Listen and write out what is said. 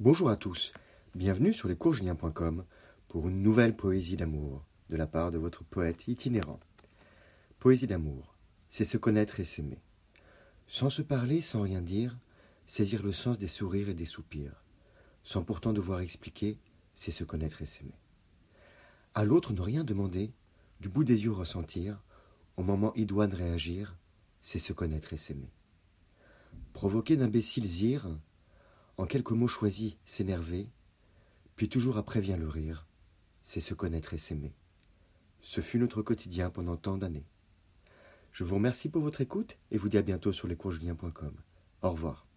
Bonjour à tous, bienvenue sur lescoursjulien.com pour une nouvelle poésie d'amour de la part de votre poète itinérant. Poésie d'amour, c'est se connaître et s'aimer. Sans se parler, sans rien dire, saisir le sens des sourires et des soupirs. Sans pourtant devoir expliquer, c'est se connaître et s'aimer. À l'autre ne rien demander, du bout des yeux ressentir, au moment idoine réagir, c'est se connaître et s'aimer. Provoquer d'imbéciles zires, en quelques mots choisis, s'énerver, puis toujours après vient le rire, c'est se connaître et s'aimer. Ce fut notre quotidien pendant tant d'années. Je vous remercie pour votre écoute et vous dis à bientôt sur lescoursjulien.com. Au revoir.